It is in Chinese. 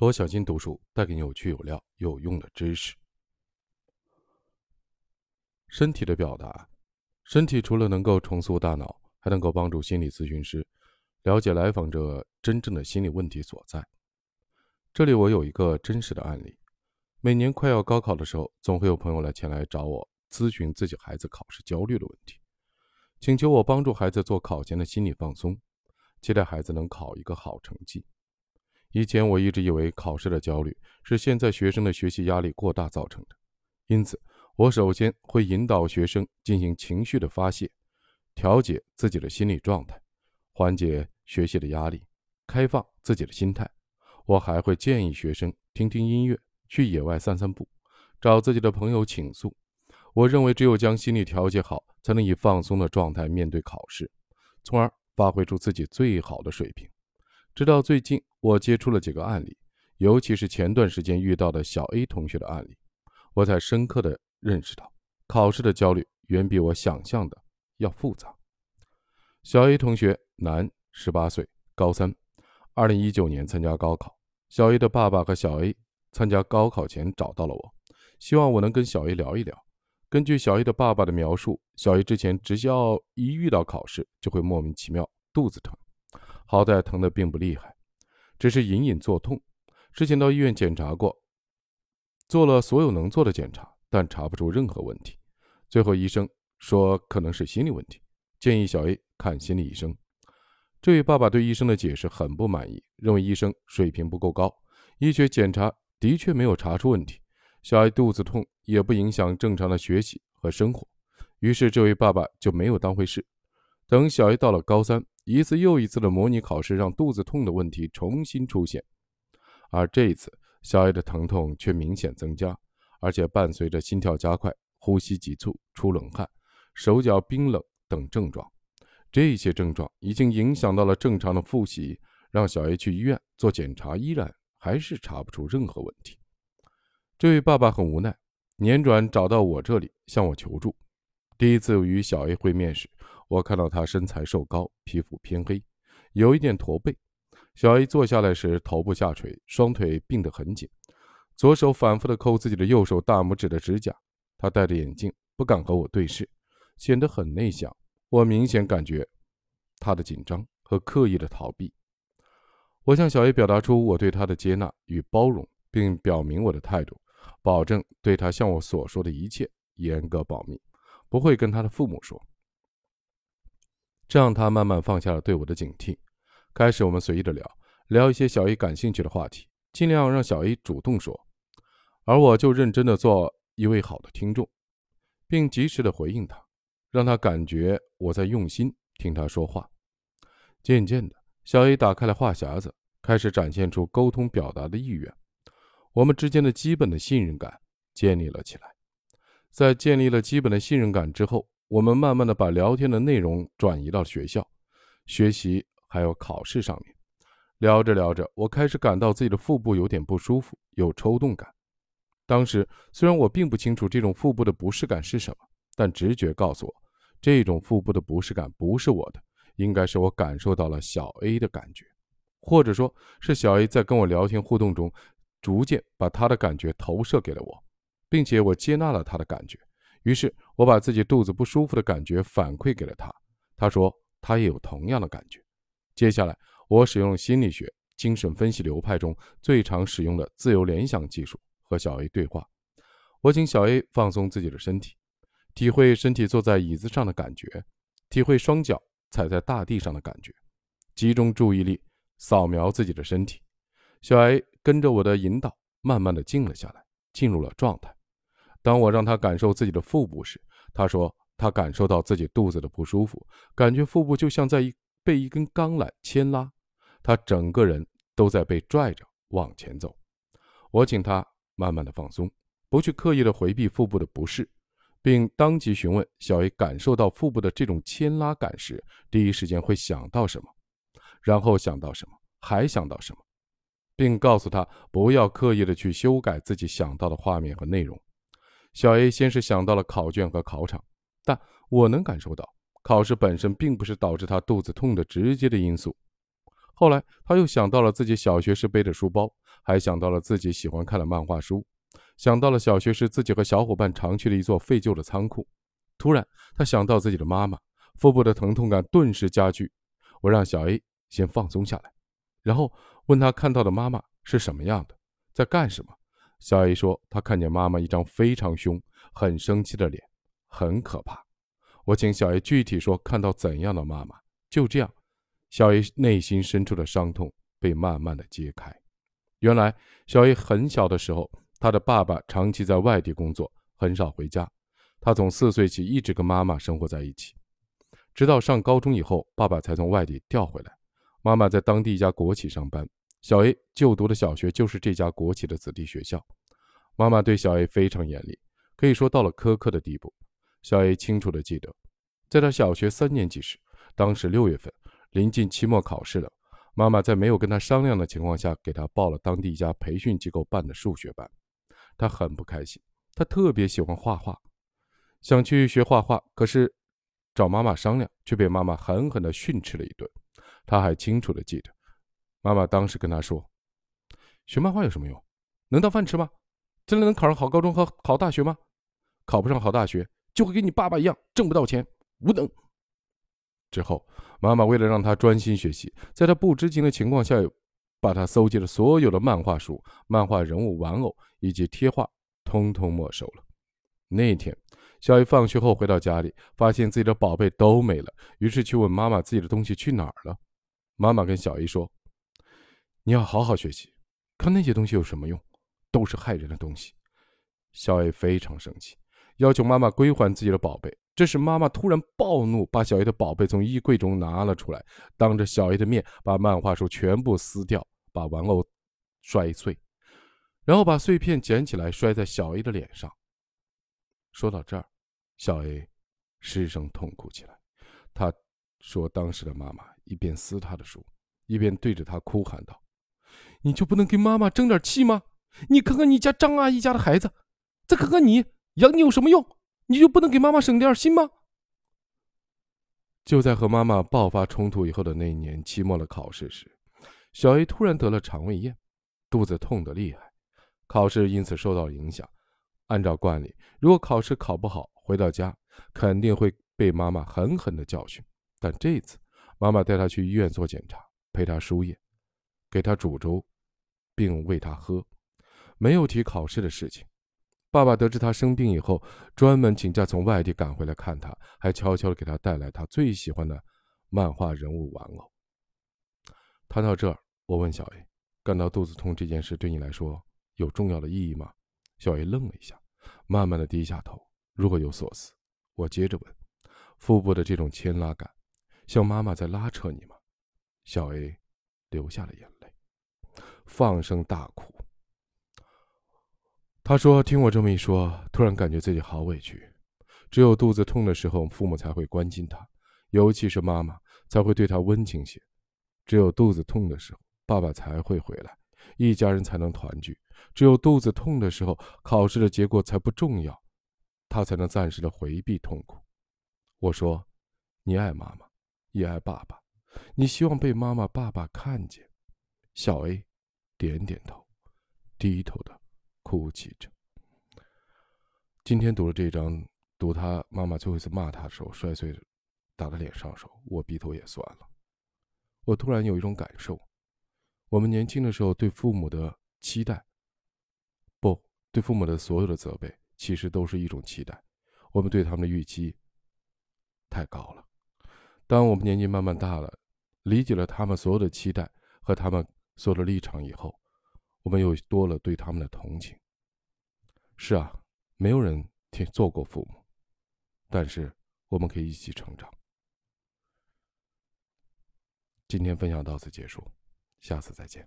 罗小金读书带给你有趣、有料、有用的知识。身体的表达，身体除了能够重塑大脑，还能够帮助心理咨询师了解来访者真正的心理问题所在。这里我有一个真实的案例：每年快要高考的时候，总会有朋友来前来找我咨询自己孩子考试焦虑的问题，请求我帮助孩子做考前的心理放松，期待孩子能考一个好成绩。以前我一直以为考试的焦虑是现在学生的学习压力过大造成的，因此。我首先会引导学生进行情绪的发泄，调节自己的心理状态，缓解学习的压力，开放自己的心态。我还会建议学生听听音乐，去野外散散步，找自己的朋友倾诉。我认为，只有将心理调节好，才能以放松的状态面对考试，从而发挥出自己最好的水平。直到最近，我接触了几个案例，尤其是前段时间遇到的小 A 同学的案例，我才深刻的。认识到，考试的焦虑远比我想象的要复杂。小 A 同学，男，十八岁，高三，二零一九年参加高考。小 A 的爸爸和小 A 参加高考前找到了我，希望我能跟小 A 聊一聊。根据小 A 的爸爸的描述，小 A 之前只要一遇到考试就会莫名其妙肚子疼，好在疼的并不厉害，只是隐隐作痛。之前到医院检查过，做了所有能做的检查。但查不出任何问题，最后医生说可能是心理问题，建议小 A 看心理医生。这位爸爸对医生的解释很不满意，认为医生水平不够高，医学检查的确没有查出问题，小 A 肚子痛也不影响正常的学习和生活。于是这位爸爸就没有当回事。等小 A 到了高三，一次又一次的模拟考试让肚子痛的问题重新出现，而这一次小 A 的疼痛却明显增加。而且伴随着心跳加快、呼吸急促、出冷汗、手脚冰冷等症状，这些症状已经影响到了正常的复习，让小 A 去医院做检查，依然还是查不出任何问题。这位爸爸很无奈，辗转找到我这里向我求助。第一次与小 A 会面时，我看到他身材瘦高，皮肤偏黑，有一点驼背。小 A 坐下来时头部下垂，双腿并得很紧。左手反复地抠自己的右手大拇指的指甲，他戴着眼镜，不敢和我对视，显得很内向。我明显感觉他的紧张和刻意的逃避。我向小 A 表达出我对他的接纳与包容，并表明我的态度，保证对他向我所说的一切严格保密，不会跟他的父母说。这让他慢慢放下了对我的警惕。开始，我们随意的聊聊一些小 A 感兴趣的话题，尽量让小 A 主动说。而我就认真的做一位好的听众，并及时的回应他，让他感觉我在用心听他说话。渐渐的，小 A 打开了话匣子，开始展现出沟通表达的意愿。我们之间的基本的信任感建立了起来。在建立了基本的信任感之后，我们慢慢的把聊天的内容转移到学校、学习还有考试上面。聊着聊着，我开始感到自己的腹部有点不舒服，有抽动感。当时虽然我并不清楚这种腹部的不适感是什么，但直觉告诉我，这种腹部的不适感不是我的，应该是我感受到了小 A 的感觉，或者说是小 A 在跟我聊天互动中，逐渐把他的感觉投射给了我，并且我接纳了他的感觉，于是我把自己肚子不舒服的感觉反馈给了他，他说他也有同样的感觉。接下来我使用心理学精神分析流派中最常使用的自由联想技术。和小 A 对话，我请小 A 放松自己的身体，体会身体坐在椅子上的感觉，体会双脚踩在大地上的感觉，集中注意力扫描自己的身体。小 A 跟着我的引导，慢慢的静了下来，进入了状态。当我让他感受自己的腹部时，他说他感受到自己肚子的不舒服，感觉腹部就像在一被一根钢缆牵拉，他整个人都在被拽着往前走。我请他。慢慢的放松，不去刻意的回避腹部的不适，并当即询问小 A 感受到腹部的这种牵拉感时，第一时间会想到什么，然后想到什么，还想到什么，并告诉他不要刻意的去修改自己想到的画面和内容。小 A 先是想到了考卷和考场，但我能感受到考试本身并不是导致他肚子痛的直接的因素。后来他又想到了自己小学时背的书包，还想到了自己喜欢看的漫画书，想到了小学时自己和小伙伴常去的一座废旧的仓库。突然，他想到自己的妈妈，腹部的疼痛感顿时加剧。我让小 A 先放松下来，然后问他看到的妈妈是什么样的，在干什么。小 A 说，他看见妈妈一张非常凶、很生气的脸，很可怕。我请小 A 具体说看到怎样的妈妈。就这样，小 A 内心深处的伤痛被慢慢的揭开。原来，小 A 很小的时候，他的爸爸长期在外地工作，很少回家。他从四岁起一直跟妈妈生活在一起。直到上高中以后，爸爸才从外地调回来。妈妈在当地一家国企上班，小 A 就读的小学就是这家国企的子弟学校。妈妈对小 A 非常严厉，可以说到了苛刻的地步。小 A 清楚地记得，在他小学三年级时，当时六月份，临近期末考试了，妈妈在没有跟他商量的情况下，给他报了当地一家培训机构办的数学班。他很不开心，他特别喜欢画画，想去学画画，可是。找妈妈商量，却被妈妈狠狠地训斥了一顿。他还清楚地记得，妈妈当时跟他说：“学漫画有什么用？能当饭吃吗？真的能考上好高中和好大学吗？考不上好大学，就会跟你爸爸一样挣不到钱，无能。”之后，妈妈为了让他专心学习，在他不知情的情况下，把他搜集的所有的漫画书、漫画人物、玩偶以及贴画，通通没收了。那天。小 A 放学后回到家里，发现自己的宝贝都没了，于是去问妈妈自己的东西去哪儿了。妈妈跟小姨说：“你要好好学习，看那些东西有什么用？都是害人的东西。”小 A 非常生气，要求妈妈归还自己的宝贝。这时，妈妈突然暴怒，把小 A 的宝贝从衣柜中拿了出来，当着小 A 的面把漫画书全部撕掉，把玩偶摔碎，然后把碎片捡起来摔在小 A 的脸上。说到这儿，小 A 失声痛哭起来。他说：“当时的妈妈一边撕他的书，一边对着他哭喊道：‘你就不能给妈妈争点气吗？你看看你家张阿姨家的孩子，再看看你，养你有什么用？你就不能给妈妈省点心吗？’”就在和妈妈爆发冲突以后的那一年期末的考试时，小 A 突然得了肠胃炎，肚子痛得厉害，考试因此受到影响。按照惯例，如果考试考不好，回到家肯定会被妈妈狠狠的教训。但这次，妈妈带他去医院做检查，陪他输液，给他煮粥，并喂他喝，没有提考试的事情。爸爸得知他生病以后，专门请假从外地赶回来看他，还悄悄的给他带来他最喜欢的漫画人物玩偶。谈到这儿，我问小 A：“ 感到肚子痛这件事对你来说有重要的意义吗？”小 A 愣了一下，慢慢的低下头，若有所思。我接着问：“腹部的这种牵拉感，像妈妈在拉扯你吗？”小 A 流下了眼，放声大哭。他说：“听我这么一说，突然感觉自己好委屈。只有肚子痛的时候，父母才会关心他，尤其是妈妈才会对他温情些。只有肚子痛的时候，爸爸才会回来，一家人才能团聚。”只有肚子痛的时候，考试的结果才不重要，他才能暂时的回避痛苦。我说：“你爱妈妈，也爱爸爸，你希望被妈妈、爸爸看见。”小 A 点点头，低头的哭泣着。今天读了这章，读他妈妈最后一次骂他的时候，摔碎打他脸上的时候，我鼻头也酸了。我突然有一种感受：我们年轻的时候对父母的期待。不对父母的所有的责备，其实都是一种期待。我们对他们的预期太高了。当我们年纪慢慢大了，理解了他们所有的期待和他们做了立场以后，我们又多了对他们的同情。是啊，没有人替做过父母，但是我们可以一起成长。今天分享到此结束，下次再见。